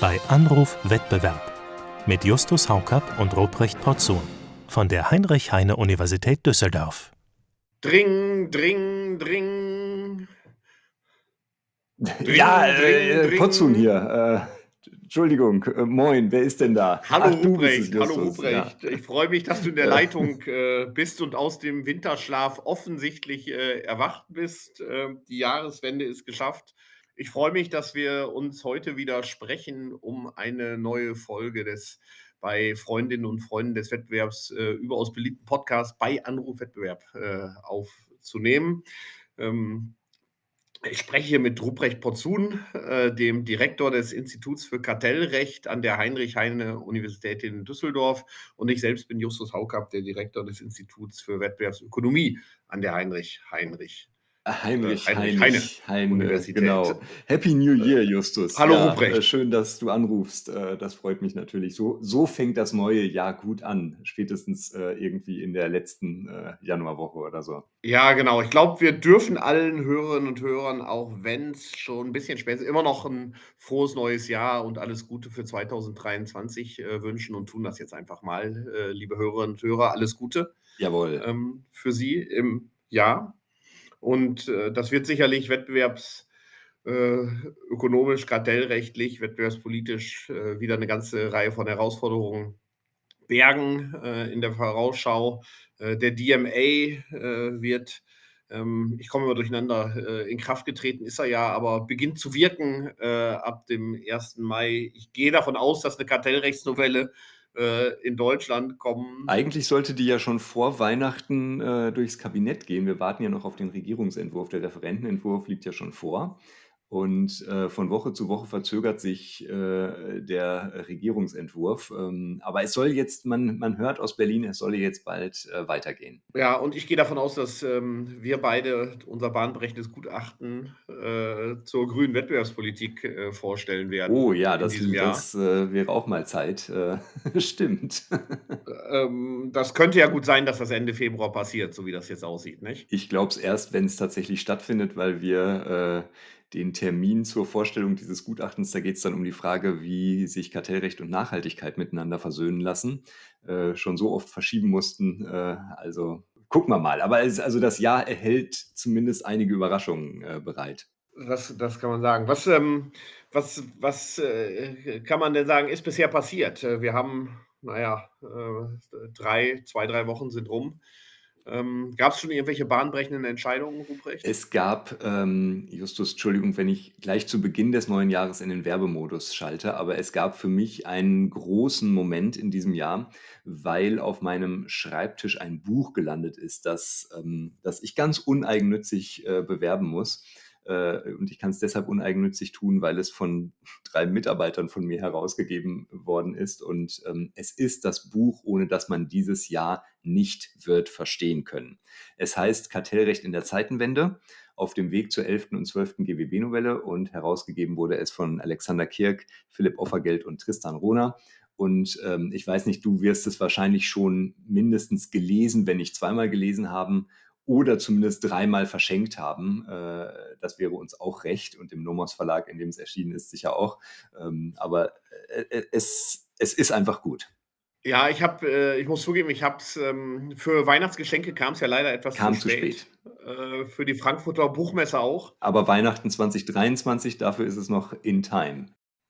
bei Anruf Wettbewerb mit Justus Haukapp und Ruprecht Porzun von der Heinrich-Heine-Universität Düsseldorf. Dring, dring, dring. ja, äh, Potzun hier. Äh, Entschuldigung, äh, moin, wer ist denn da? Hallo Ach, Ruprecht, hallo Ruprecht. Ja. Ich freue mich, dass du in der Leitung äh, bist und aus dem Winterschlaf offensichtlich äh, erwacht bist. Äh, die Jahreswende ist geschafft. Ich freue mich, dass wir uns heute wieder sprechen, um eine neue Folge des bei Freundinnen und Freunden des Wettbewerbs äh, überaus beliebten Podcasts bei Anrufwettbewerb äh, aufzunehmen. Ähm, ich spreche hier mit Ruprecht Porzun, äh, dem Direktor des Instituts für Kartellrecht an der Heinrich-Heine-Universität in Düsseldorf. Und ich selbst bin Justus Haukapp, der Direktor des Instituts für Wettbewerbsökonomie an der Heinrich-Heinrich Heinrich, Heinrich, Heinrich Heine, Universität. genau. Happy New Year, Justus. Hallo ja, Ruprecht. Äh, schön, dass du anrufst. Äh, das freut mich natürlich. So, so fängt das neue Jahr gut an. Spätestens äh, irgendwie in der letzten Januarwoche oder so. Ja, genau. Ich glaube, wir dürfen allen Hörerinnen und Hörern, auch wenn es schon ein bisschen spät ist, immer noch ein frohes neues Jahr und alles Gute für 2023 wünschen und tun das jetzt einfach mal, liebe Hörerinnen und Hörer. Alles Gute. Jawohl. Ähm, für Sie im Jahr. Und äh, das wird sicherlich wettbewerbsökonomisch, äh, kartellrechtlich, wettbewerbspolitisch äh, wieder eine ganze Reihe von Herausforderungen bergen äh, in der Vorausschau. Äh, der DMA äh, wird, ähm, ich komme immer durcheinander, in Kraft getreten ist er ja, aber beginnt zu wirken ab dem 1. Mai. Ich gehe davon aus, dass eine Kartellrechtsnovelle äh, in Deutschland kommen. Eigentlich sollte die ja schon vor Weihnachten äh, durchs Kabinett gehen. Wir warten ja noch auf den Regierungsentwurf. Der Referentenentwurf liegt ja schon vor. Und äh, von Woche zu Woche verzögert sich äh, der Regierungsentwurf. Ähm, aber es soll jetzt, man, man hört aus Berlin, es soll jetzt bald äh, weitergehen. Ja, und ich gehe davon aus, dass ähm, wir beide unser bahnbrechendes Gutachten äh, zur grünen Wettbewerbspolitik äh, vorstellen werden. Oh ja, das, das äh, wäre auch mal Zeit. stimmt. ähm, das könnte ja gut sein, dass das Ende Februar passiert, so wie das jetzt aussieht, nicht? Ich glaube es erst, wenn es tatsächlich stattfindet, weil wir den Termin zur Vorstellung dieses Gutachtens. Da geht es dann um die Frage, wie sich Kartellrecht und Nachhaltigkeit miteinander versöhnen lassen, äh, schon so oft verschieben mussten. Äh, also gucken wir mal. Aber es, also das Jahr erhält zumindest einige Überraschungen äh, bereit. Das, das kann man sagen. Was, ähm, was, was äh, kann man denn sagen, ist bisher passiert? Äh, wir haben, naja, äh, drei, zwei, drei Wochen sind rum. Ähm, gab es schon irgendwelche bahnbrechenden Entscheidungen, Ruprecht? Es gab, ähm, Justus, Entschuldigung, wenn ich gleich zu Beginn des neuen Jahres in den Werbemodus schalte, aber es gab für mich einen großen Moment in diesem Jahr, weil auf meinem Schreibtisch ein Buch gelandet ist, das, ähm, das ich ganz uneigennützig äh, bewerben muss. Äh, und ich kann es deshalb uneigennützig tun, weil es von drei Mitarbeitern von mir herausgegeben worden ist. Und ähm, es ist das Buch, ohne das man dieses Jahr nicht wird verstehen können. Es heißt Kartellrecht in der Zeitenwende auf dem Weg zur 11. und 12. GWB-Novelle und herausgegeben wurde es von Alexander Kirk, Philipp Offergeld und Tristan Rohner. Und ähm, ich weiß nicht, du wirst es wahrscheinlich schon mindestens gelesen, wenn nicht zweimal gelesen haben oder zumindest dreimal verschenkt haben. Äh, das wäre uns auch recht und im Nomos Verlag, in dem es erschienen ist, sicher auch. Ähm, aber äh, äh, es, es ist einfach gut. Ja, ich habe, äh, ich muss zugeben, ich habe es ähm, für Weihnachtsgeschenke kam es ja leider etwas kam zu spät. Zu spät. Äh, für die Frankfurter Buchmesse auch. Aber Weihnachten 2023, dafür ist es noch in time.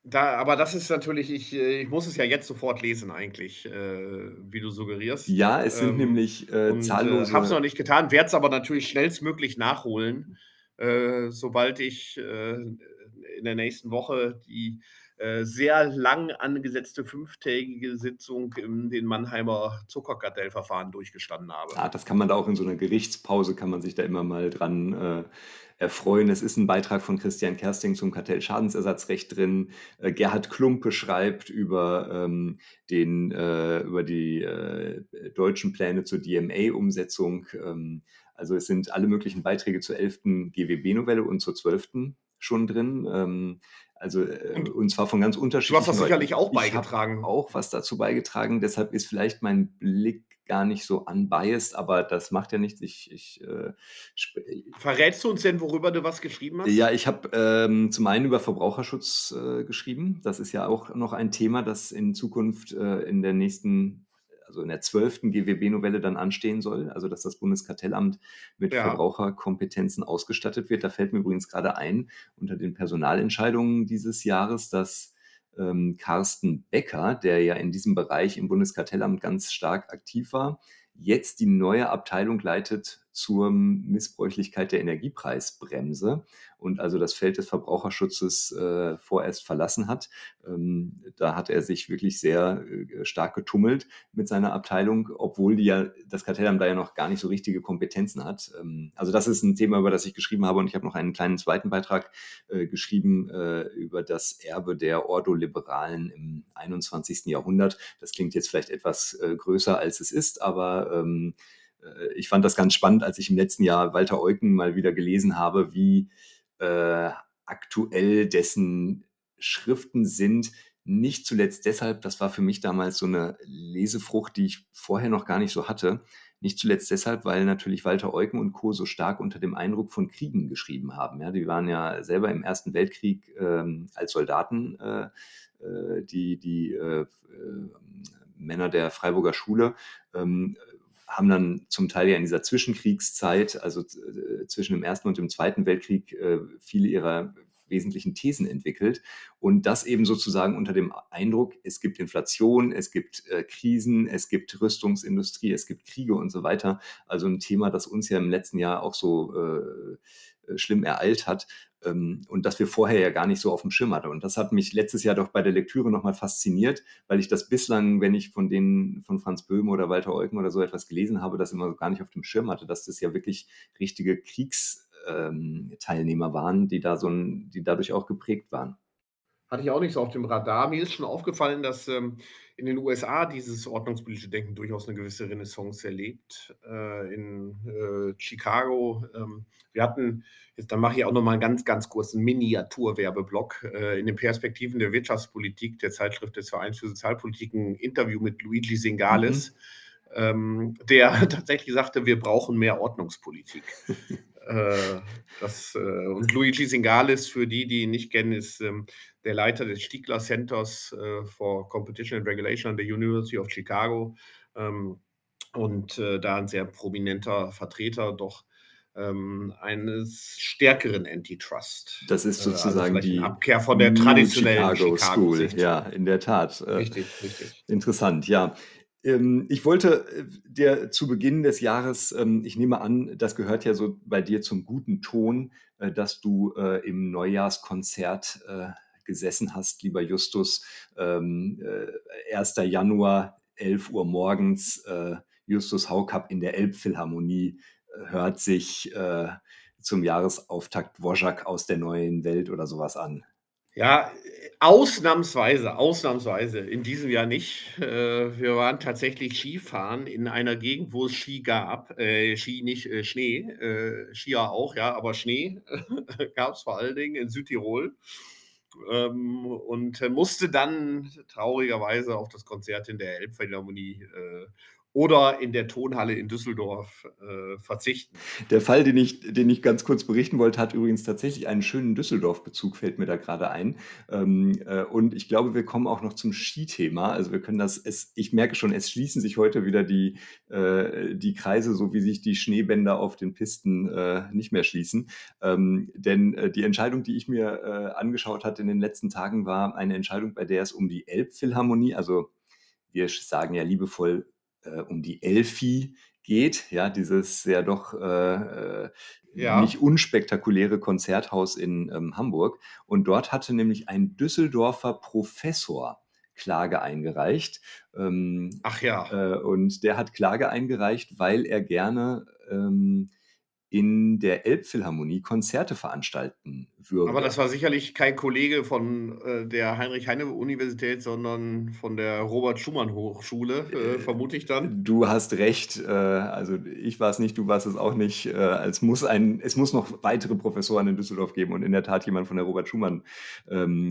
Da, aber das ist natürlich, ich, äh, ich muss es ja jetzt sofort lesen, eigentlich, äh, wie du suggerierst. Ja, es sind ähm, nämlich äh, und, äh, zahllose. Ich habe es noch nicht getan, werde es aber natürlich schnellstmöglich nachholen, äh, sobald ich äh, in der nächsten Woche die sehr lang angesetzte fünftägige Sitzung in den Mannheimer Zuckerkartellverfahren durchgestanden habe. Ja, das kann man da auch in so einer Gerichtspause, kann man sich da immer mal dran erfreuen. Es ist ein Beitrag von Christian Kersting zum Kartellschadensersatzrecht drin. Äh, Gerhard Klumpe schreibt über, ähm, den, äh, über die äh, deutschen Pläne zur DMA-Umsetzung. Ähm, also es sind alle möglichen Beiträge zur 11. GWB-Novelle und zur 12. schon drin. Also äh, und, zwar von ganz unterschiedlichen. Du hast das sicherlich auch beigetragen. Auch was dazu beigetragen. Deshalb ist vielleicht mein Blick gar nicht so unbiased, aber das macht ja nichts. Ich, ich, äh, Verrätst du uns denn, worüber du was geschrieben hast? Ja, ich habe ähm, zum einen über Verbraucherschutz äh, geschrieben. Das ist ja auch noch ein Thema, das in Zukunft äh, in der nächsten, also in der zwölften GWB-Novelle dann anstehen soll. Also dass das Bundeskartellamt mit Ja. Verbraucherkompetenzen ausgestattet wird. Da fällt mir übrigens gerade ein, unter den Personalentscheidungen dieses Jahres, dass ähm, Carsten Becker, der ja in diesem Bereich im Bundeskartellamt ganz stark aktiv war, jetzt die neue Abteilung leitet zur Missbräuchlichkeit der Energiepreisbremse und also das Feld des Verbraucherschutzes äh, vorerst verlassen hat. Ähm, da hat er sich wirklich sehr äh, stark getummelt mit seiner Abteilung, obwohl die ja das Kartellamt da ja noch gar nicht so richtige Kompetenzen hat. Ähm, also das ist ein Thema, über das ich geschrieben habe und ich habe noch einen kleinen zweiten Beitrag äh, geschrieben äh, über das Erbe der Ordoliberalen im 21. Jahrhundert. Das klingt jetzt vielleicht etwas äh, größer, als es ist, aber ähm, äh, ich fand das ganz spannend, als ich im letzten Jahr Walter Eucken mal wieder gelesen habe, wie äh, aktuell dessen Schriften sind. Nicht zuletzt deshalb, das war für mich damals so eine Lesefrucht, die ich vorher noch gar nicht so hatte. Nicht zuletzt deshalb, weil natürlich Walter Eucken und Co. so stark unter dem Eindruck von Kriegen geschrieben haben. Ja, die waren ja selber im Ersten Weltkrieg ähm, als Soldaten, äh, äh, die, die äh, äh, Männer der Freiburger Schule, ähm, haben dann zum Teil ja in dieser Zwischenkriegszeit, also äh, zwischen dem Ersten und dem Zweiten Weltkrieg, äh, viele ihrer wesentlichen Thesen entwickelt. Und das eben sozusagen unter dem Eindruck, es gibt Inflation, es gibt äh, Krisen, es gibt Rüstungsindustrie, es gibt Kriege und so weiter. Also ein Thema, das uns ja im letzten Jahr auch so äh, schlimm ereilt hat ähm, und das wir vorher ja gar nicht so auf dem Schirm hatten. Und das hat mich letztes Jahr doch bei der Lektüre nochmal fasziniert, weil ich das bislang, wenn ich von denen, von Franz Böhm oder Walter Eucken oder so etwas gelesen habe, das immer gar nicht auf dem Schirm hatte, dass das ja wirklich richtige Kriegsteilnehmer waren, die da so ein, die dadurch auch geprägt waren. Hatte ich auch nicht so auf dem Radar. Mir ist schon aufgefallen, dass ähm, in den USA dieses ordnungspolitische Denken durchaus eine gewisse Renaissance erlebt. Äh, in äh, Chicago, ähm, wir hatten, jetzt dann mache ich auch noch mal einen ganz, ganz kurzen Miniaturwerbeblock äh, in den Perspektiven der Wirtschaftspolitik der Zeitschrift des Vereins für Sozialpolitik ein Interview mit Luigi Singales, Mhm. Ähm, der tatsächlich sagte, wir brauchen mehr Ordnungspolitik. Äh, das, äh, und Luigi Singales, für die, die ihn nicht kennen, ist ähm, der Leiter des Stiegler Centers äh, for Competition and Regulation an der University of Chicago ähm, und äh, da ein sehr prominenter Vertreter doch ähm, eines stärkeren Antitrust. Das ist Äh, also sozusagen vielleicht die Abkehr von der traditionellen Chicago School. Chicago-Sicht. Ja, in der Tat. Äh, Richtig, richtig. Interessant, ja. Ähm, ich wollte äh, dir zu Beginn des Jahres, ähm, ich nehme an, das gehört ja so bei dir zum guten Ton, äh, dass du äh, im Neujahrskonzert gesessen hast, lieber Justus. Ähm, äh, 1. Januar, 11 Uhr morgens, Justus Haukapp in der Elbphilharmonie hört sich zum Jahresauftakt Wojak aus der neuen Welt oder sowas an. Ja, ausnahmsweise, ausnahmsweise, in diesem Jahr nicht. Äh, wir waren tatsächlich Skifahren in einer Gegend, wo es Ski gab. Äh, Ski nicht, äh, Schnee, äh, Skier auch, ja, aber Schnee gab es vor allen Dingen in Südtirol. Ähm, und äh, musste dann traurigerweise auf das Konzert in der Elbphilharmonie äh, oder in der Tonhalle in Düsseldorf äh, verzichten. Der Fall, den ich, den ich ganz kurz berichten wollte, hat übrigens tatsächlich einen schönen Düsseldorf-Bezug, fällt mir da gerade ein. Ähm, äh, und ich glaube, wir kommen auch noch zum Skithema. Also wir können das, es, ich merke schon, es schließen sich heute wieder die, äh, die Kreise, so wie sich die Schneebänder auf den Pisten äh, nicht mehr schließen. Ähm, denn äh, die Entscheidung, die ich mir äh, angeschaut hatte in den letzten Tagen, war eine Entscheidung, bei der es um die Elbphilharmonie, also wir sagen ja liebevoll äh, um die Elfi geht, ja, dieses ja doch äh, äh, Ja. nicht unspektakuläre Konzerthaus in ähm, Hamburg. Und dort hatte nämlich ein Düsseldorfer Professor Klage eingereicht. Ähm, Ach ja. äh, und der hat Klage eingereicht, weil er gerne ähm, in der Elbphilharmonie Konzerte veranstalten würde. Aber das war sicherlich kein Kollege von äh, der Heinrich-Heine-Universität, sondern von der Robert-Schumann-Hochschule, äh, Äh, vermute ich dann. Du hast recht. Äh, also ich war es nicht, du warst es auch nicht. Äh, es, muss ein, es muss noch weitere Professoren in Düsseldorf geben und in der Tat jemand von der Robert Schumann ähm,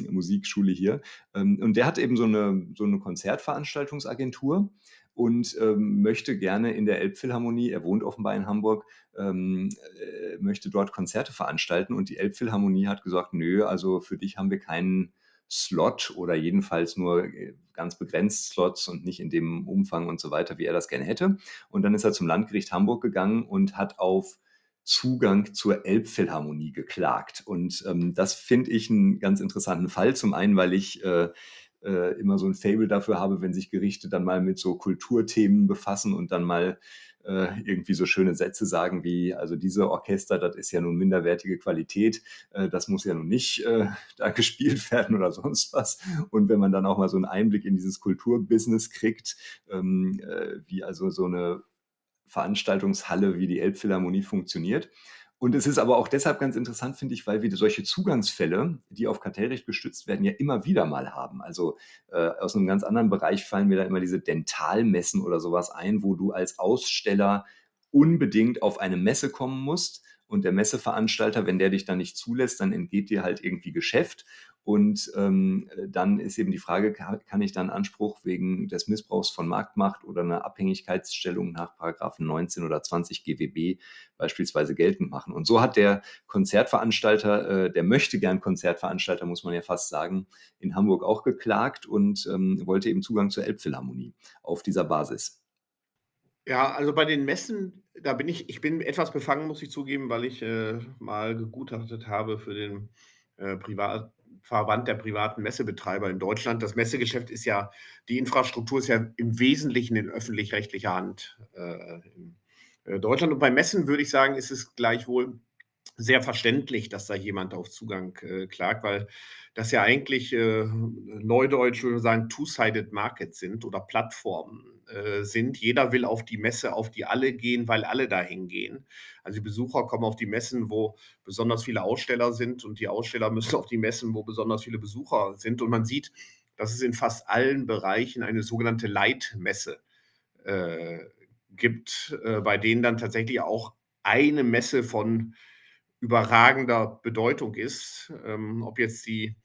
hier. Ähm, und der hat eben so eine, so eine Konzertveranstaltungsagentur. und ähm, möchte gerne in der Elbphilharmonie, er wohnt offenbar in Hamburg, ähm, äh, möchte dort Konzerte veranstalten und die Elbphilharmonie hat gesagt, nö, also für dich haben wir keinen Slot oder jedenfalls nur äh, ganz begrenzt Slots und nicht in dem Umfang und so weiter, wie er das gerne hätte. Und dann ist er zum Landgericht Hamburg gegangen und hat auf Zugang zur Elbphilharmonie geklagt. Und ähm, das finde ich einen ganz interessanten Fall. Zum einen, weil ich äh, äh, immer so ein Fable dafür habe, wenn sich Gerichte dann mal mit so Kulturthemen befassen und dann mal äh, irgendwie so schöne Sätze sagen wie, also diese Orchester, das ist ja nun minderwertige Qualität, äh, das muss ja nun nicht äh, da gespielt werden oder sonst was. Und wenn man dann auch mal so einen Einblick in dieses Kulturbusiness kriegt, ähm, äh, wie also so eine Veranstaltungshalle wie die Elbphilharmonie funktioniert, und es ist aber auch deshalb ganz interessant, finde ich, weil wir solche Zugangsfälle, die auf Kartellrecht gestützt werden, ja immer wieder mal haben. Also äh, aus einem ganz anderen Bereich fallen mir da immer diese Dentalmessen oder sowas ein, wo du als Aussteller unbedingt auf eine Messe kommen musst und der Messeveranstalter, wenn der dich dann nicht zulässt, dann entgeht dir halt irgendwie Geschäft. Und ähm, dann ist eben die Frage, kann ich dann Anspruch wegen des Missbrauchs von Marktmacht oder einer Abhängigkeitsstellung nach Paragraphen 19 oder 20 GWB beispielsweise geltend machen? Und so hat der Konzertveranstalter, äh, der möchte gern Konzertveranstalter, muss man ja fast sagen, in Hamburg auch geklagt und ähm, wollte eben Zugang zur Elbphilharmonie auf dieser Basis. Ja, also bei den Messen, da bin ich, ich bin etwas befangen, muss ich zugeben, weil ich äh, mal gegutachtet habe für den äh, Privat, Verband der privaten Messebetreiber in Deutschland. Das Messegeschäft ist ja, die Infrastruktur ist ja im Wesentlichen in öffentlich-rechtlicher Hand äh, in Deutschland. Und bei Messen würde ich sagen, ist es gleichwohl sehr verständlich, dass da jemand auf Zugang äh, klagt, weil das ja eigentlich äh, neudeutsch würde sagen two-sided Markets sind oder Plattformen äh, sind. Jeder will auf die Messe, auf die alle gehen, weil alle dahin gehen. Also die Besucher kommen auf die Messen, wo besonders viele Aussteller sind und die Aussteller müssen auf die Messen, wo besonders viele Besucher sind. Und man sieht, dass es in fast allen Bereichen eine sogenannte Leitmesse äh, gibt, äh, bei denen dann tatsächlich auch eine Messe von überragender Bedeutung ist. Ähm, ob jetzt die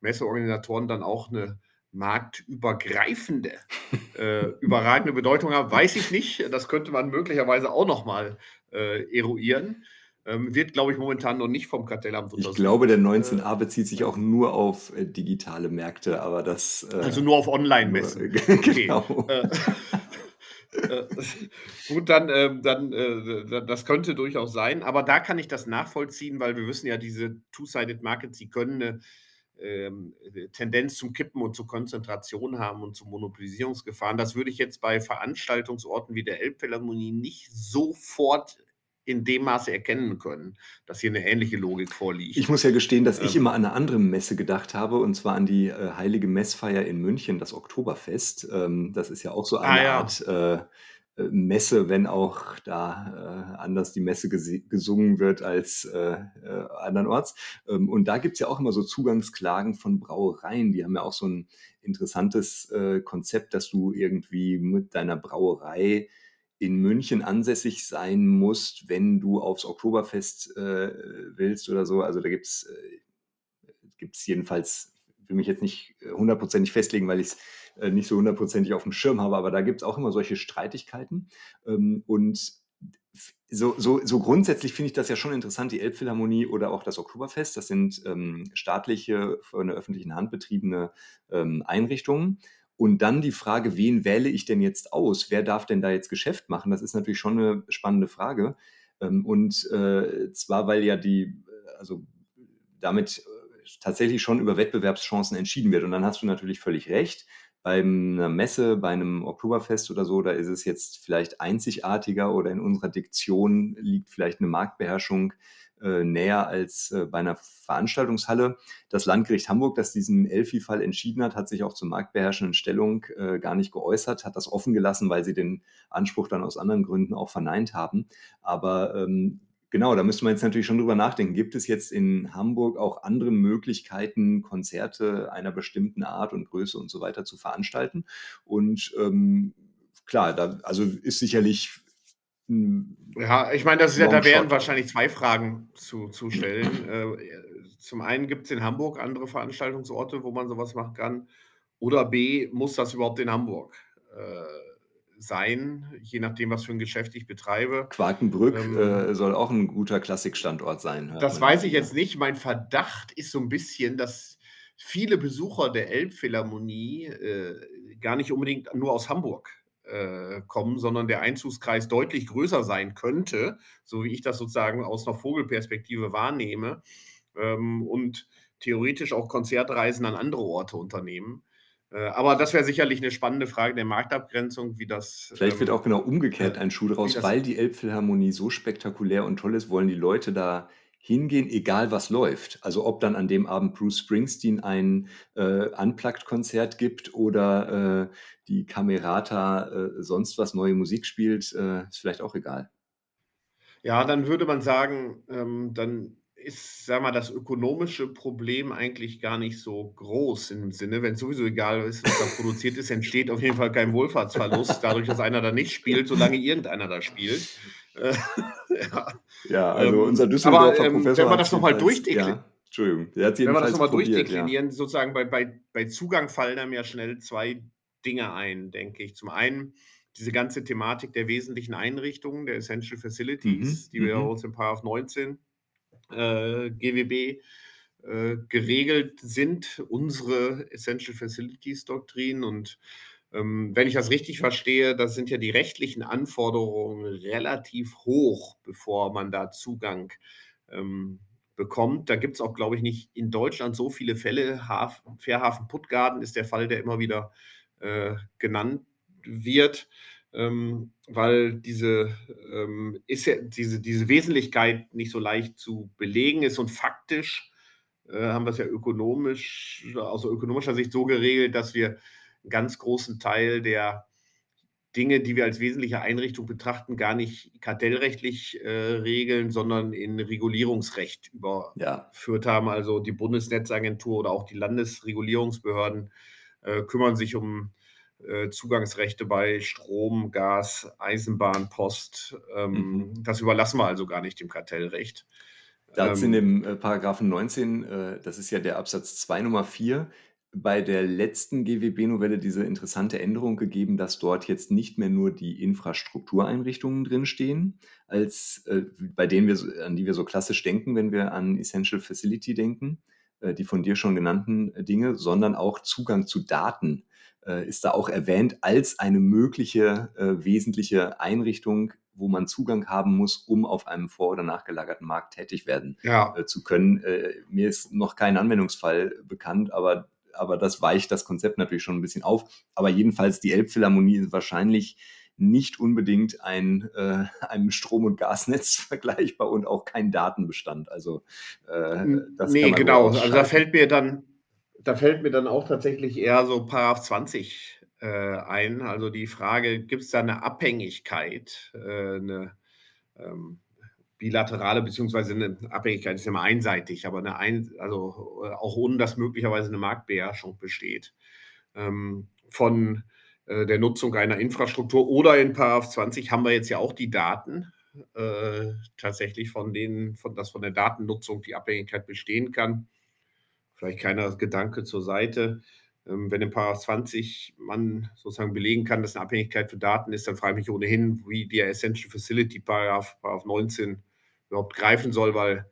Messeorganisatoren dann auch eine marktübergreifende, äh, überragende Bedeutung haben, weiß ich nicht. Das könnte man möglicherweise auch nochmal äh, eruieren. Ähm, wird, glaube ich, momentan noch nicht vom Kartellamt untersucht. Ich glaube, der 19a äh, bezieht sich auch nur auf äh, digitale Märkte, aber das. Äh, also nur auf Online-Messen. genau. Äh, gut, dann, ähm, dann das könnte durchaus sein, aber da kann ich das nachvollziehen, weil wir wissen ja, diese Two-Sided Markets, die können eine Tendenz zum Kippen und zur Konzentration haben und zu Monopolisierungsgefahren. Das würde ich jetzt bei Veranstaltungsorten wie der Elbphilharmonie nicht sofort in dem Maße erkennen können, dass hier eine ähnliche Logik vorliegt. Ich muss ja gestehen, dass ich ähm. immer an eine andere Messe gedacht habe, und zwar an die äh, heilige Messfeier in München, das Oktoberfest. Ähm, das ist ja auch so eine ah, ja. Art äh, Messe, wenn auch da äh, anders die Messe gesungen wird als äh, äh, andernorts. Ähm, und da gibt's ja auch immer so Zugangsklagen von Brauereien. Die haben ja auch so ein interessantes äh, Konzept, dass du irgendwie mit deiner Brauerei in München ansässig sein musst, wenn du aufs Oktoberfest äh, willst oder so. Also da gibt's äh, jedenfalls, will mich jetzt nicht hundertprozentig festlegen, weil ich es äh, nicht so hundertprozentig auf dem Schirm habe, aber da gibt es auch immer solche Streitigkeiten. Ähm, und so, so, so grundsätzlich finde ich das ja schon interessant, die Elbphilharmonie oder auch das Oktoberfest. Das sind ähm, staatliche, von der öffentlichen Hand betriebene ähm, Einrichtungen. Und dann die Frage, wen wähle ich denn jetzt aus? Wer darf denn da jetzt Geschäft machen? Das ist natürlich schon eine spannende Frage. Ähm, und äh, zwar, weil ja die, also damit äh, tatsächlich schon über Wettbewerbschancen entschieden wird. Und dann hast du natürlich völlig recht bei einer Messe, bei einem Oktoberfest oder so, da ist es jetzt vielleicht einzigartiger oder in unserer Diktion liegt vielleicht eine Marktbeherrschung äh, näher als äh, bei einer Veranstaltungshalle. Das Landgericht Hamburg, das diesen Elfi-Fall entschieden hat, hat sich auch zur marktbeherrschenden Stellung äh, gar nicht geäußert, hat das offen gelassen, weil sie den Anspruch dann aus anderen Gründen auch verneint haben. Aber ähm, Genau, da müsste man jetzt natürlich schon drüber nachdenken. Gibt es jetzt in Hamburg auch andere Möglichkeiten, Konzerte einer bestimmten Art und Größe und so weiter zu veranstalten? Und ähm, klar, da also ist sicherlich ja, ich meine, das ist ja, da wären wahrscheinlich zwei Fragen zu, zu stellen. äh, zum einen gibt es in Hamburg andere Veranstaltungsorte, wo man sowas machen kann. Oder B, muss das überhaupt in Hamburg äh, sein, je nachdem, was für ein Geschäft ich betreibe. Quakenbrück ähm, äh, soll auch ein guter Klassikstandort sein. Das weiß ich jetzt nicht. Mein Verdacht ist so ein bisschen, dass viele Besucher der Elbphilharmonie äh, gar nicht unbedingt nur aus Hamburg äh, kommen, sondern der Einzugskreis deutlich größer sein könnte, so wie ich das sozusagen aus einer Vogelperspektive wahrnehme. Ähm, und theoretisch auch Konzertreisen an andere Orte unternehmen. Äh, aber das wäre sicherlich eine spannende Frage der Marktabgrenzung, wie das. Vielleicht wird ähm, auch genau umgekehrt ein Schuh draus, weil die Elbphilharmonie so spektakulär und toll ist, wollen die Leute da hingehen, egal was läuft. Also ob dann an dem Abend Bruce Springsteen ein äh, Unplugged-Konzert gibt oder äh, die Camerata äh, sonst was neue Musik spielt, äh, ist vielleicht auch egal. Ja, dann würde man sagen, ähm, dann ist, sag mal, das ökonomische Problem eigentlich gar nicht so groß im Sinne, wenn es sowieso egal ist, was da produziert ist, entsteht auf jeden Fall kein Wohlfahrtsverlust, dadurch, dass einer da nicht spielt, solange irgendeiner da spielt. Äh, ja. ja. also ähm, unser Düsseldorfer aber, ähm, Professor. Wenn man das nochmal durchdekliniert. Ja, Entschuldigung, wenn wir das nochmal durchdeklinieren, ja. sozusagen bei, bei, bei Zugang fallen einem ja schnell zwei Dinge ein, denke ich. Zum einen diese ganze Thematik der wesentlichen Einrichtungen, der Essential Facilities, mhm. die wir mhm. uns im Paragraph 19 äh, GWB äh, geregelt sind, unsere Essential Facilities Doktrin. Und ähm, wenn ich das richtig verstehe, das sind ja die rechtlichen Anforderungen relativ hoch, bevor man da Zugang ähm, bekommt. Da gibt es auch, glaube ich, nicht in Deutschland so viele Fälle. Haf Fairhafen Puttgarden ist der Fall, der immer wieder äh, genannt wird ähm, weil diese, ähm, ist ja, diese, diese Wesentlichkeit nicht so leicht zu belegen ist und faktisch äh, haben wir es ja ökonomisch, aus ökonomischer Sicht so geregelt, dass wir einen ganz großen Teil der Dinge, die wir als wesentliche Einrichtung betrachten, gar nicht kartellrechtlich äh, regeln, sondern in Regulierungsrecht überführt ja. haben. Also die Bundesnetzagentur oder auch die Landesregulierungsbehörden äh, kümmern sich um Zugangsrechte bei Strom, Gas, Eisenbahn, Post. Ähm, mhm. Das überlassen wir also gar nicht dem Kartellrecht. Da hat es in ähm, dem äh, Paragraphen 19, äh, das ist ja der Absatz 2 Nummer 4, bei der letzten GWB-Novelle diese interessante Änderung gegeben, dass dort jetzt nicht mehr nur die Infrastruktureinrichtungen drinstehen, als äh, bei denen wir, an die wir so klassisch denken, wenn wir an Essential Facility denken, äh, die von dir schon genannten Dinge, sondern auch Zugang zu Daten äh, ist da auch erwähnt als eine mögliche äh, wesentliche Einrichtung, wo man Zugang haben muss, um auf einem vor- oder nachgelagerten Markt tätig werden ja. äh, zu können. Äh, mir ist noch kein Anwendungsfall bekannt, aber, aber das weicht das Konzept natürlich schon ein bisschen auf. Aber jedenfalls die Elbphilharmonie ist wahrscheinlich nicht unbedingt ein, äh, einem Strom- und Gasnetz vergleichbar und auch kein Datenbestand. Also äh, das nee, genau. Also da fällt mir dann da fällt mir dann auch tatsächlich eher so Paragraph 20 äh, ein. Also die Frage, gibt es da eine Abhängigkeit, äh, eine ähm, bilaterale, beziehungsweise eine Abhängigkeit ist ja immer einseitig, aber eine ein, also äh, auch ohne dass möglicherweise eine Marktbeherrschung besteht ähm, von äh, der Nutzung einer Infrastruktur oder in Paragraph 20 haben wir jetzt ja auch die Daten äh, tatsächlich von denen, von dass von der Datennutzung die Abhängigkeit bestehen kann vielleicht keiner Gedanke zur Seite. Ähm, wenn im Paragraph 20 man sozusagen belegen kann, dass eine Abhängigkeit für Daten ist, dann frage ich mich ohnehin, wie der Essential Facility Paragraph, Paragraph 19 überhaupt greifen soll, weil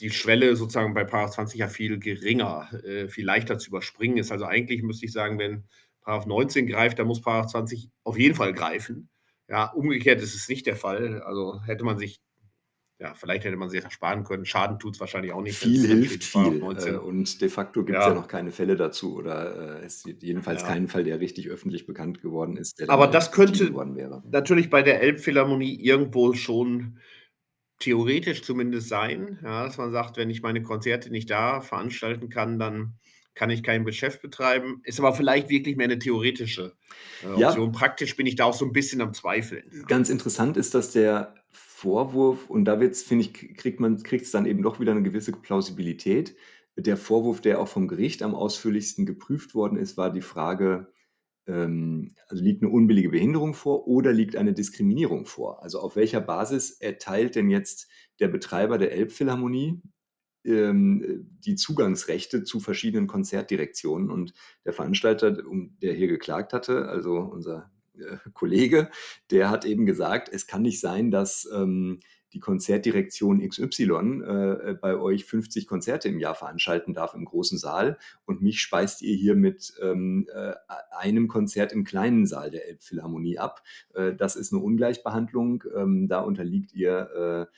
die Schwelle sozusagen bei Paragraph 20 ja viel geringer, äh, viel leichter zu überspringen ist. Also eigentlich müsste ich sagen, wenn Paragraph 19 greift, dann muss Paragraph 20 auf jeden Fall greifen. Ja, umgekehrt ist es nicht der Fall. Also hätte man sich ja, vielleicht hätte man sich sparen können. Schaden tut es wahrscheinlich auch nicht. Viel hilft viel. Äh, und de facto gibt es ja. ja. noch keine Fälle dazu oder äh, ist jedenfalls ja. keinen Fall, der richtig öffentlich bekannt geworden ist. Aber das könnte natürlich bei der Elbphilharmonie irgendwo schon theoretisch zumindest sein, ja, dass man sagt, wenn ich meine Konzerte nicht da veranstalten kann, dann kann ich kein Geschäft betreiben. Ist aber vielleicht wirklich mehr eine theoretische äh, Option. Ja. Praktisch bin ich da auch so ein bisschen am Zweifeln. Ganz interessant ist, dass der Vorwurf, und da wird's, finde ich, kriegt man kriegt es dann eben doch wieder eine gewisse Plausibilität. Der Vorwurf, der auch vom Gericht am ausführlichsten geprüft worden ist, war die Frage, ähm, also liegt eine unbillige Behinderung vor oder liegt eine Diskriminierung vor? Also auf welcher Basis erteilt denn jetzt der Betreiber der Elbphilharmonie ähm, die Zugangsrechte zu verschiedenen Konzertdirektionen? Und der Veranstalter, um der hier geklagt hatte, also unser Kollege, der hat eben gesagt, es kann nicht sein, dass ähm, die Konzertdirektion XY äh, äh bei euch 50 Konzerte im Jahr veranstalten darf im großen Saal und mich speist ihr hier mit ähm, äh, einem Konzert im kleinen Saal der Elbphilharmonie ab. Äh, das ist eine Ungleichbehandlung. Ähm, da unterliegt ihr, äh,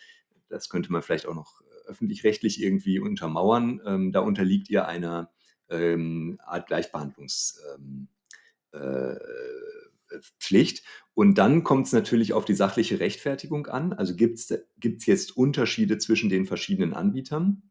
das könnte man vielleicht auch noch öffentlich-rechtlich irgendwie untermauern, ähm, da unterliegt ihr einer ähm, Art Gleichbehandlungs. Ähm, äh, Pflicht. Und dann kommt es natürlich auf die sachliche Rechtfertigung an. Also gibt es jetzt Unterschiede zwischen den verschiedenen Anbietern,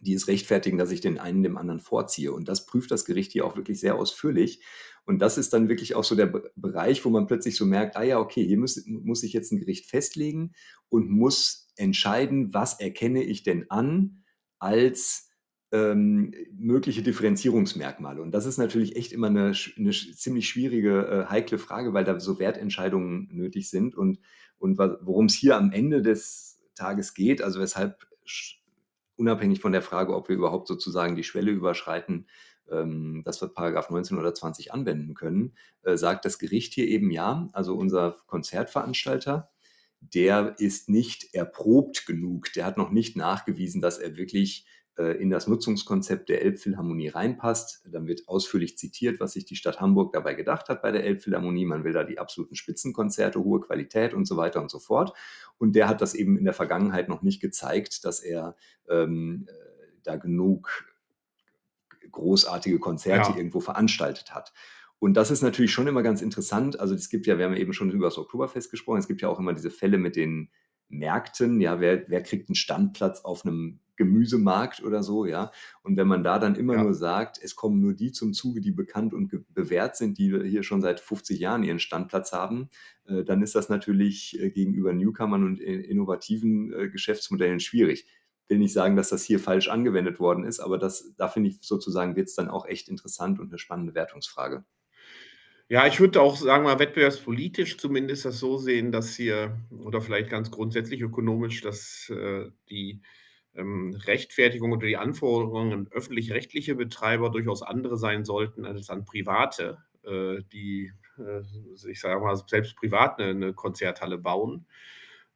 die es rechtfertigen, dass ich den einen dem anderen vorziehe. Und das prüft das Gericht hier auch wirklich sehr ausführlich. Und das ist dann wirklich auch so der Bereich, wo man plötzlich so merkt, ah ja, okay, hier muss, muss ich jetzt ein Gericht festlegen und muss entscheiden, was erkenne ich denn an als ähm, mögliche Differenzierungsmerkmale. Und das ist natürlich echt immer eine, eine ziemlich schwierige, äh, heikle Frage, weil da so Wertentscheidungen nötig sind. Und, und worum es hier am Ende des Tages geht, also weshalb unabhängig von der Frage, ob wir überhaupt sozusagen die Schwelle überschreiten, ähm, dass wir Paragraph 19 oder 20 anwenden können, äh, sagt das Gericht hier eben ja. Also unser Konzertveranstalter, der ist nicht erprobt genug, der hat noch nicht nachgewiesen, dass er wirklich in das Nutzungskonzept der Elbphilharmonie reinpasst. Dann wird ausführlich zitiert, was sich die Stadt Hamburg dabei gedacht hat bei der Elbphilharmonie. Man will da die absoluten Spitzenkonzerte, hohe Qualität und so weiter und so fort. Und der hat das eben in der Vergangenheit noch nicht gezeigt, dass er ähm, äh, da genug großartige Konzerte ja. irgendwo veranstaltet hat. Und das ist natürlich schon immer ganz interessant. Also es gibt ja, wir haben ja eben schon über das Oktoberfest gesprochen, es gibt ja auch immer diese Fälle mit den Märkten, ja, wer, wer kriegt einen Standplatz auf einem Gemüsemarkt oder so, ja. Und wenn man da dann immer ja. nur sagt, es kommen nur die zum Zuge, die bekannt und bewährt sind, die hier schon seit 50 Jahren ihren Standplatz haben, äh, dann ist das natürlich äh, gegenüber Newcomern und innovativen äh, Geschäftsmodellen schwierig. Ich will nicht sagen, dass das hier falsch angewendet worden ist, aber das, da finde ich sozusagen, wird es dann auch echt interessant und eine spannende Wertungsfrage. Ja, ich würde auch sagen, mal wettbewerbspolitisch zumindest das so sehen, dass hier, oder vielleicht ganz grundsätzlich ökonomisch, dass äh, die ähm, Rechtfertigung oder die Anforderungen an öffentlich-rechtliche Betreiber durchaus andere sein sollten als an private, äh, die, äh, ich sage mal, selbst privat eine, eine Konzerthalle bauen.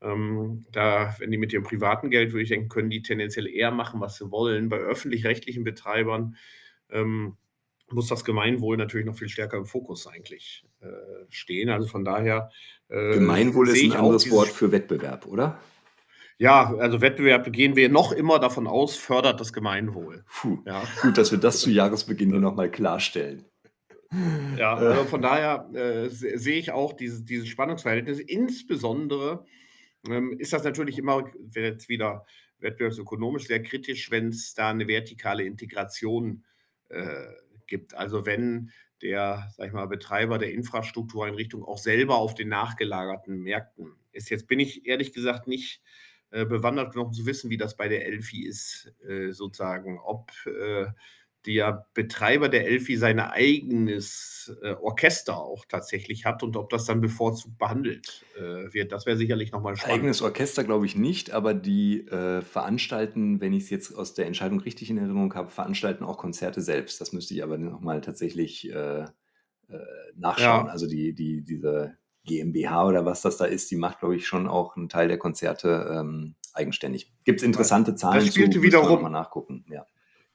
Ähm, da, wenn die mit ihrem privaten Geld, würde ich denken, können die tendenziell eher machen, was sie wollen. Bei öffentlich-rechtlichen Betreibern ähm, muss das Gemeinwohl natürlich noch viel stärker im Fokus eigentlich äh, stehen. Also von daher. Äh, Gemeinwohl ist ein anderes Wort für Wettbewerb, oder? Ja, also Wettbewerb gehen wir noch immer davon aus, fördert das Gemeinwohl. Puh, ja. Gut, dass wir das zu Jahresbeginn hier nochmal klarstellen. Ja, äh. also von daher äh, sehe ich auch dieses, dieses Spannungsverhältnis. Insbesondere ähm, ist das natürlich immer jetzt wieder wettbewerbsökonomisch sehr kritisch, wenn es da eine vertikale Integration äh, gibt. Also wenn der, sag ich mal, Betreiber der Infrastruktureinrichtung auch selber auf den nachgelagerten Märkten ist. Jetzt bin ich ehrlich gesagt nicht äh, bewandert genug, um zu wissen, wie das bei der Elfi ist, äh, sozusagen. Ob äh, der Betreiber der Elfi sein eigenes äh, Orchester auch tatsächlich hat und ob das dann bevorzugt behandelt wird. Das wäre sicherlich nochmal spannend. Eigenes Orchester glaube ich nicht, aber die veranstalten, wenn ich es jetzt aus der Entscheidung richtig in Erinnerung habe, veranstalten auch Konzerte selbst. Das müsste ich aber nochmal tatsächlich nachschauen. Ja. Also die, die, diese GmbH oder was das da ist, die macht, glaube ich, schon auch einen Teil der Konzerte ähm, eigenständig. Gibt es interessante Zahlen das spielte zu, wiederum, mal nachgucken. Ja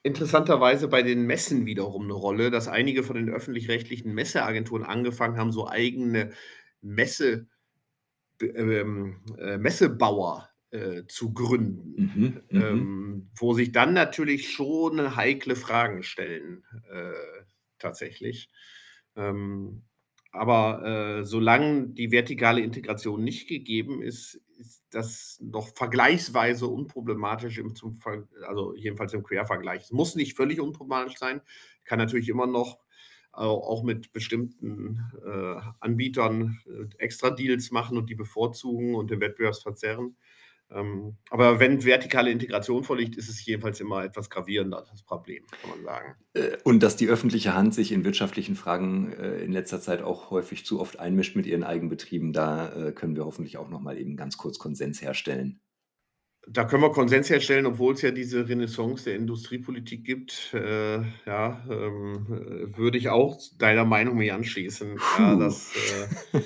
interessanterweise bei den Messen wiederum eine Rolle, dass einige von den öffentlich-rechtlichen Messeagenturen angefangen haben, so eigene Messe, ähm, äh, Messebauer äh, zu gründen, mhm, mhm, ähm, wo sich dann natürlich schon heikle Fragen stellen, äh, tatsächlich. Ähm, aber äh, solange die vertikale Integration nicht gegeben ist, ist das noch vergleichsweise unproblematisch, im, zum, also jedenfalls im Quervergleich. Es muss nicht völlig unproblematisch sein, kann natürlich immer noch äh, auch mit bestimmten äh, Anbietern äh, extra Deals machen und die bevorzugen und den Wettbewerbsverzerren. Ähm, aber wenn vertikale Integration vorliegt, ist es jedenfalls immer etwas gravierender, das Problem, kann man sagen. Äh, und dass die öffentliche Hand sich in wirtschaftlichen Fragen äh, in letzter Zeit auch häufig zu oft einmischt mit ihren Eigenbetrieben, da äh, können wir hoffentlich auch noch mal eben ganz kurz Konsens herstellen. Da können wir Konsens herstellen, obwohl es ja diese Renaissance der Industriepolitik gibt. Äh, ja, ähm, äh, würde ich auch deiner Meinung mich anschließen. Ja, dass, äh,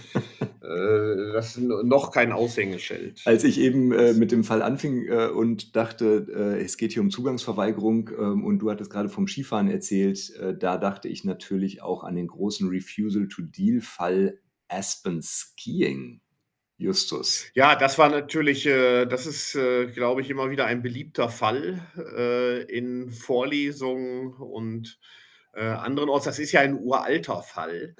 äh, das noch kein Aushängeschild. Als ich eben äh, mit dem Fall anfing äh, und dachte, es geht hier um Zugangsverweigerung ähm, und du hattest gerade vom Skifahren erzählt, äh, da dachte ich natürlich auch an den großen Refusal to Deal-Fall Aspen Skiing. Justus. Ja, das war natürlich, äh, das ist, äh, glaube ich, immer wieder ein beliebter Fall äh, in Vorlesungen und äh, anderen Orts. Das ist ja ein uralter Fall.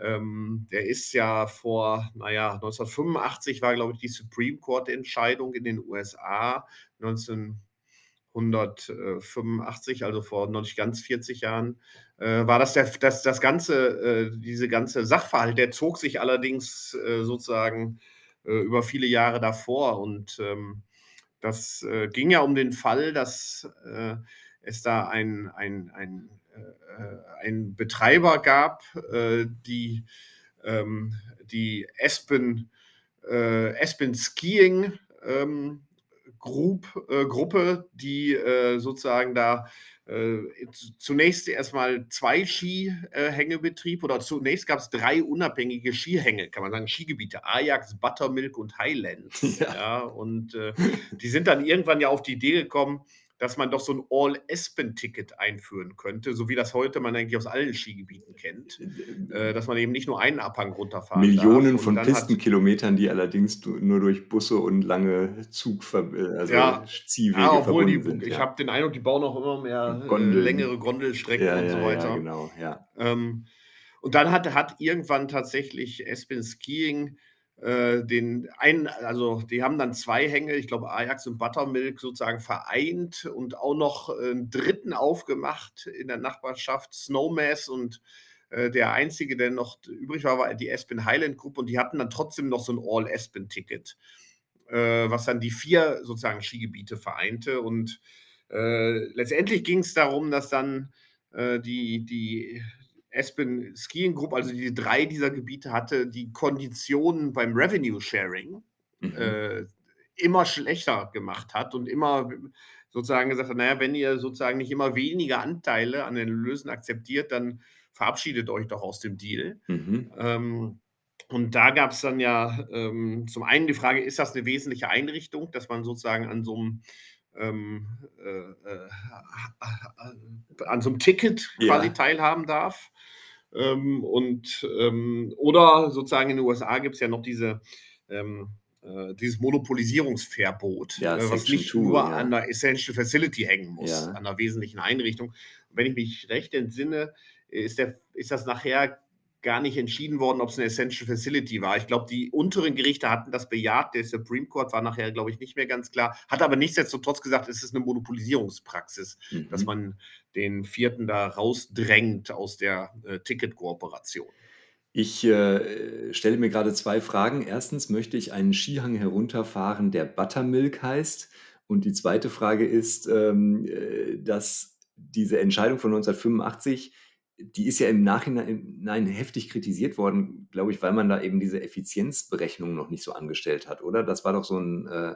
Ähm, der ist ja vor, naja, 1985 war, glaube ich, die Supreme Court-Entscheidung in den USA. 1985, also vor noch nicht ganz 40 Jahren, äh, war das der, das, das ganze, äh, diese ganze Sachverhalt, der zog sich allerdings sozusagen über viele Jahre davor. Und ähm, das äh, ging ja um den Fall, dass äh, es da ein, ein, ein, äh, ein Betreiber gab, äh, die, ähm, die Aspen, äh, Aspen Skiing ähm, Group, Gruppe, die sozusagen da äh, zunächst erstmal zwei Skihängebetrieb oder zunächst gab es drei unabhängige Skihänge, kann man sagen, Skigebiete, Ajax, Buttermilk und Highlands. Ja. ja und äh, die sind dann irgendwann ja auf die Idee gekommen, dass man doch so ein All-Aspen-Ticket einführen könnte, so wie das heute man eigentlich aus allen Skigebieten kennt, äh, dass man eben nicht nur einen Abhang runterfahren Millionen von Pistenkilometern, die allerdings nur durch Busse und lange Zug, also ja, Ziehwege ja, obwohl die, sind. Ich ja. habe den Eindruck, die bauen auch immer mehr äh, längere Gondelstrecken ja, und so weiter. Ja, genau, ja. Ähm, und dann hat, hat irgendwann tatsächlich Aspen Skiing äh, den einen, also die haben dann zwei Hänge, ich glaube Ajax und Buttermilk sozusagen vereint und auch noch einen dritten aufgemacht in der Nachbarschaft, Snowmass und äh, der einzige, der noch übrig war, war die Aspen Highland Group und die hatten dann trotzdem noch so ein All-Aspen-Ticket, äh, was dann die vier sozusagen Skigebiete vereinte und äh, letztendlich ging es darum, dass dann äh, die, die Aspen Skiing Group, also die drei dieser Gebiete hatte, die Konditionen beim Revenue Sharing mhm. äh, immer schlechter gemacht hat und immer sozusagen gesagt hat, naja, wenn ihr sozusagen nicht immer weniger Anteile an den Lösen akzeptiert, dann verabschiedet euch doch aus dem Deal. Mhm. Ähm, und da gab es dann ja ähm, zum einen die Frage, ist das eine wesentliche Einrichtung, dass man sozusagen an so einem ähm, äh, äh, an so einem Ticket quasi ja. teilhaben darf. Ähm, und, ähm, oder sozusagen in den USA gibt es ja noch diese, ähm, äh, dieses Monopolisierungsverbot, ja, äh, was nicht nur ja. an der Essential Facility hängen muss, an einer wesentlichen Einrichtung. wenn ich mich recht entsinne, ist, der, ist das nachher gar nicht entschieden worden, ob es eine Essential Facility war. Ich glaube, die unteren Gerichte hatten das bejaht. Der Supreme Court war nachher, glaube ich, nicht mehr ganz klar. Hat aber nichtsdestotrotz gesagt, es ist eine Monopolisierungspraxis, mhm. dass man den vierten da rausdrängt aus der äh, Ticketkooperation. Ich äh, stelle mir gerade zwei Fragen. Erstens möchte ich einen Skihang herunterfahren, der Buttermilk heißt. Und die zweite Frage ist, ähm, äh, dass diese Entscheidung von 1985 die ist ja im Nachhinein heftig kritisiert worden, glaube ich, weil man da eben diese Effizienzberechnung noch nicht so angestellt hat, oder? Das war doch so ein. Äh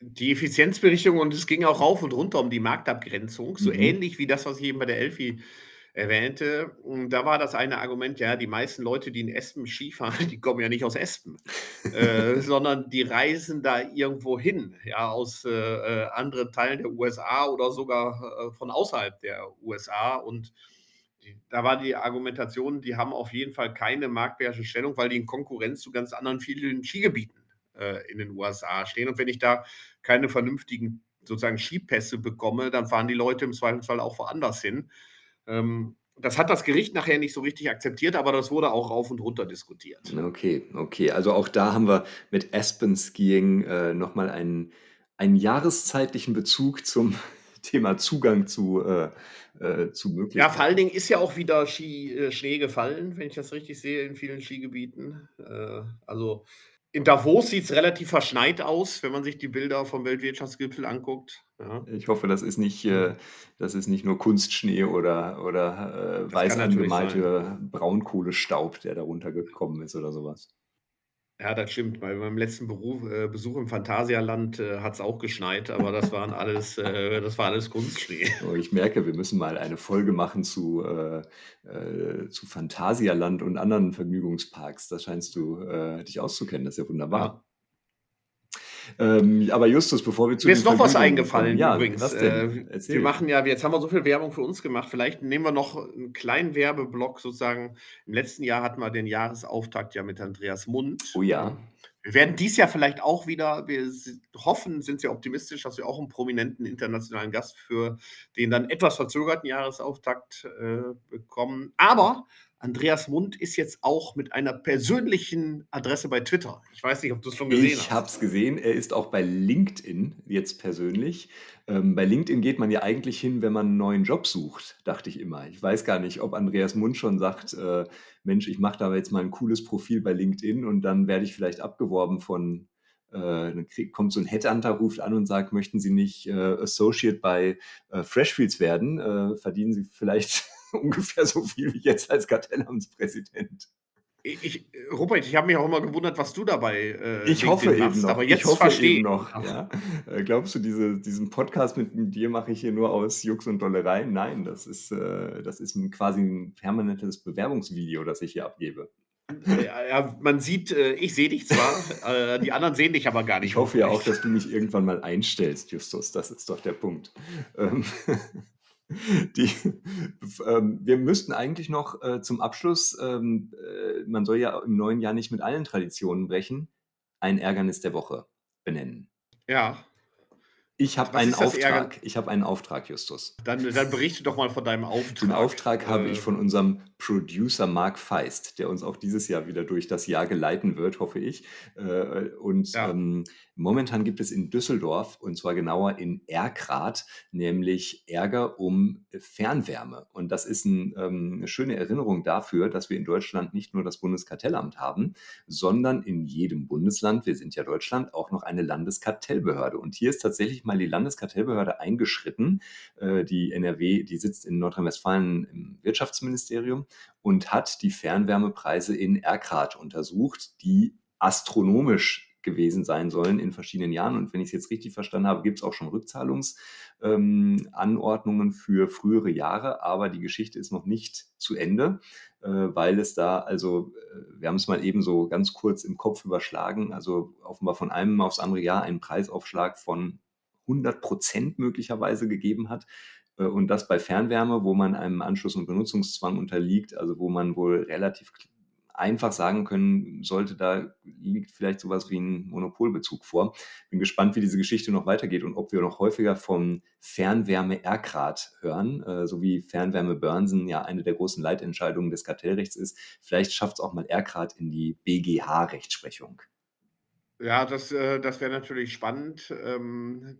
die Effizienzberechnung und es ging auch rauf und runter um die Marktabgrenzung, so mhm. ähnlich wie das, was ich eben bei der Elfi erwähnte. Und da war das eine Argument, ja, die meisten Leute, die in Espen Skifahren, die kommen ja nicht aus Espen, äh, sondern die reisen da irgendwo hin, ja, aus äh, äh anderen Teilen der USA oder sogar äh, von außerhalb der USA und da war die Argumentation, die haben auf jeden Fall keine marktbeherrschende Stellung, weil die in Konkurrenz zu ganz anderen vielen Skigebieten äh, in den USA stehen. Und wenn ich da keine vernünftigen sozusagen Skipässe bekomme, dann fahren die Leute im Zweifelsfall auch woanders hin. Ähm, das hat das Gericht nachher nicht so richtig akzeptiert, aber das wurde auch rauf und runter diskutiert. Okay, okay. Also auch da haben wir mit Aspen Skiing äh, nochmal einen, einen jahreszeitlichen Bezug zum Thema Zugang zu, äh, äh, zu Möglichkeiten. Ja, vor allen Dingen ist ja auch wieder Ski, äh, Schnee gefallen, wenn ich das richtig sehe, in vielen Skigebieten. Äh, also in Davos sieht es relativ verschneit aus, wenn man sich die Bilder vom Weltwirtschaftsgipfel anguckt. Ja. Ich hoffe, das ist nicht, äh, das ist nicht nur Kunstschnee oder, oder äh, weiß angemalte Braunkohlestaub, der darunter gekommen ist oder sowas. Ja, das stimmt. Bei meinem letzten Beruf äh, Besuch im Phantasialand, äh, hat's auch geschneit, aber das waren alles äh, das war alles Kunstschnee. Oh, ich merke, wir müssen mal eine Folge machen zu, äh, äh, zu Phantasialand und anderen Vergnügungsparks. Da scheinst du, äh, dich auszukennen. Das ist ja wunderbar. Ähm, aber Justus, bevor wir zu Mir ist noch was eingefallen ja, übrigens. was Äh, denn? wir Erzähl. machen ja jetzt haben wir so viel Werbung für uns gemacht. Vielleicht nehmen wir noch 'n kleinen Werbeblock sozusagen. Im letzten Jahr hatten wir den Jahresauftakt ja mit Andreas Mund. Oh ja. Wir werden dies Jahr vielleicht auch wieder wir hoffen, sind sehr optimistisch, dass wir auch 'n prominenten internationalen Gast für den dann etwas verzögerten Jahresauftakt, äh, bekommen. Aber Andreas Mund ist jetzt auch mit einer persönlichen Adresse bei Twitter. Ich weiß nicht, ob du's schon gesehen Ich habe hast. es gesehen. Er ist auch bei LinkedIn jetzt persönlich. Ähm, bei LinkedIn geht man ja eigentlich hin, wenn man 'n neuen Job sucht, dachte ich immer. Ich weiß gar nicht, ob Andreas Mund schon sagt: „Äh, Mensch, ich mache da jetzt mal 'n cooles Profil bei LinkedIn und dann werde ich vielleicht abgeworben von äh, dann kommt so 'n Headhunter, ruft an und sagt: „Möchten Sie nicht, äh, Associate bei, äh, Freshfields werden? Äh, verdienen Sie vielleicht ungefähr so viel wie jetzt als Kartellamtspräsident.“ I ich Ruprecht, ich habe mich auch immer gewundert, was du da bei, äh, Ich hoffe eben noch. aber Ich jetzt hoffe verstehe eben ich noch, ja. Äh, glaubst du, diese diesen Podcast mit dir mache ich hier nur aus Jux und Dollerei? Nein, das ist äh, das ist quasi 'n permanentes Bewerbungsvideo, das ich hier abgebe. Ja, ja, man sieht äh, ich sehe dich zwar, äh, die anderen sehen dich aber gar Ich nicht, hoffe ja auch, dass du mich irgendwann mal einstellst, Justus. Das ist doch der Punkt. Die ähm, wir müssten eigentlich noch, äh, zum Abschluss ähm, äh, man soll ja im neuen Jahr nicht mit allen Traditionen brechen, ein Ärgernis der Woche benennen. Ja. Ich habe einen Auftrag. Ich habe einen Auftrag, Justus. Dann dann berichte doch mal von deinem Den Auftrag. Auftrag habe ich Äh von unserem Producer Mark Feist, der uns auch dieses Jahr wieder durch das Jahr geleiten wird, hoffe ich. Äh, und, Ja. ähm, momentan gibt es in Düsseldorf, und zwar genauer in Erkrath, nämlich Ärger um Fernwärme. Und das ist 'n ähm, 'ne schöne Erinnerung dafür, dass wir in Deutschland nicht nur das Bundeskartellamt haben, sondern in jedem Bundesland wir sind ja Deutschland, auch noch eine Landeskartellbehörde. Und hier ist tatsächlich mal die Landeskartellbehörde eingeschritten. Äh, die NRW, die sitzt in Nordrhein-Westfalen im Wirtschaftsministerium und hat die Fernwärmepreise in Erkrath untersucht, die astronomisch gewesen sein sollen in verschiedenen Jahren. Und wenn ich's jetzt richtig verstanden habe, gibt's auch schon Rückzahlungs ähm, für frühere Jahre, aber die Geschichte ist noch nicht zu Ende, äh, weil es da also äh, wir haben's mal eben so ganz kurz im Kopf überschlagen, also offenbar von einem aufs andere Jahr einen Preisaufschlag von 100 % möglicherweise gegeben hat. Äh, und das bei Fernwärme, wo man einem Anschluss und Benutzungszwang unterliegt, also wo man wohl relativ einfach sagen können sollte, da liegt vielleicht so was wie 'n Monopolbezug vor. Bin gespannt, wie diese Geschichte noch weitergeht und ob wir noch häufiger von Fernwärme Erkrath hören, äh, so wie Fernwärme Börnsen ja eine der großen Leitentscheidungen des Kartellrechts ist. Vielleicht schafft's auch mal Erkrath in die BGH-Rechtsprechung. Ja, das äh, das wäre natürlich spannend. Ähm,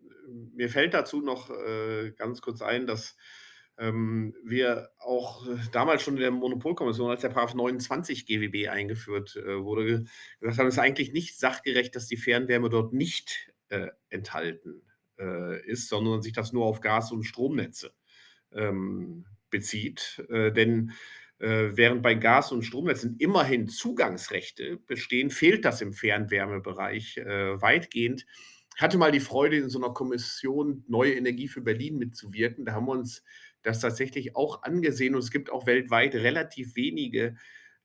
mir fällt dazu noch, äh, ganz kurz ein, dass, ähm, wir auch damals schon in der Monopolkommission, als der Paragraph 29 GWB eingeführt, äh, wurde, ge gesagt haben: „Es ist eigentlich nicht sachgerecht, dass die Fernwärme dort nicht, äh, enthalten, äh, ist, sondern sich das nur auf Gas und Stromnetze, ähm, bezieht.“ Äh, denn, äh, während bei Gas und Stromnetzen immerhin Zugangsrechte bestehen, fehlt das im Fernwärmebereich, äh, weitgehend. Ich hatte mal die Freude, in so 'ner Kommission Neue Energie für Berlin mitzuwirken. Da haben wir uns das tatsächlich auch angesehen und es gibt auch weltweit relativ wenige,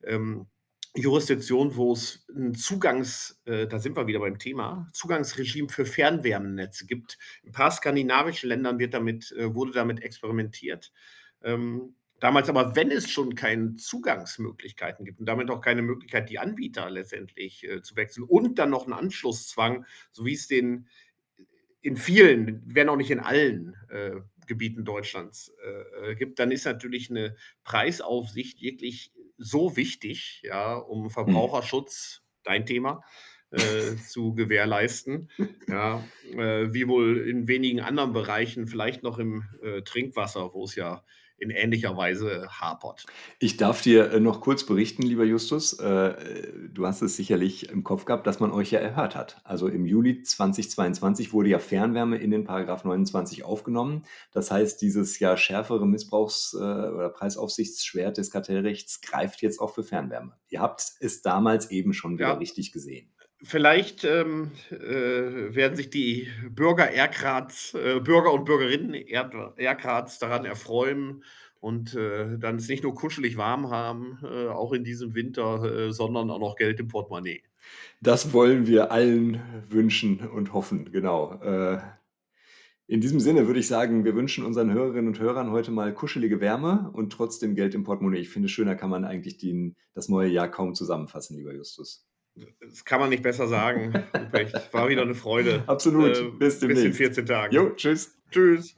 ähm, Jurisdiktionen, wo's 'n Zugangs äh, da sind wir wieder beim Thema, Zugangsregime für Fernwärmenetze gibt. In 'n paar skandinavischen Ländern wird damit äh, wurde damit experimentiert. Ähm, damals aber, wenn es schon keine Zugangsmöglichkeiten gibt und damit auch keine Möglichkeit, die Anbieter letztendlich, äh, zu wechseln und dann noch 'n Anschlusszwang, so wie's den in vielen, wenn auch nicht in allen, äh, Gebieten Deutschlands, äh, äh, gibt, dann ist natürlich 'ne Preisaufsicht wirklich so wichtig, ja, um Mhm. Verbraucherschutz, dein Thema, äh, zu gewährleisten, ja, äh, wie wohl in wenigen anderen Bereichen, vielleicht noch im, äh, Trinkwasser, wo es ja in ähnlicher Weise hapert. Ich darf dir äh, noch kurz berichten, lieber Justus, äh, du hast es sicherlich im Kopf gehabt, dass man euch ja erhört hat. Also im Juli 2022 wurde ja Fernwärme in den Paragraph 29 aufgenommen. Das heißt, dieses ja schärfere Missbrauchs- äh, oder Preisaufsichtsschwert des Kartellrechts greift jetzt auch für Fernwärme. Ihr habt es damals eben schon wieder Ja. richtig gesehen. Vielleicht ähm, äh, werden sich die Bürger Erkrats, äh, Bürger und Bürgerinnen Er- Erkrats daran erfreuen und äh, dann es nicht nur kuschelig warm haben, äh, auch in diesem Winter, äh, sondern auch noch Geld im Portemonnaie. Das wollen wir allen wünschen und hoffen, genau. Äh, in diesem Sinne würde ich sagen, wir wünschen unseren Hörerinnen und Hörern heute mal kuschelige Wärme und trotzdem Geld im Portemonnaie. Ich finde, schöner kann man eigentlich den, das neue Jahr kaum zusammenfassen, lieber Justus. Das kann man nicht besser sagen. War wieder eine Freude. Absolut. Äh, Bis bis in demnächst. 14 Tagen. Jo, tschüss. Tschüss.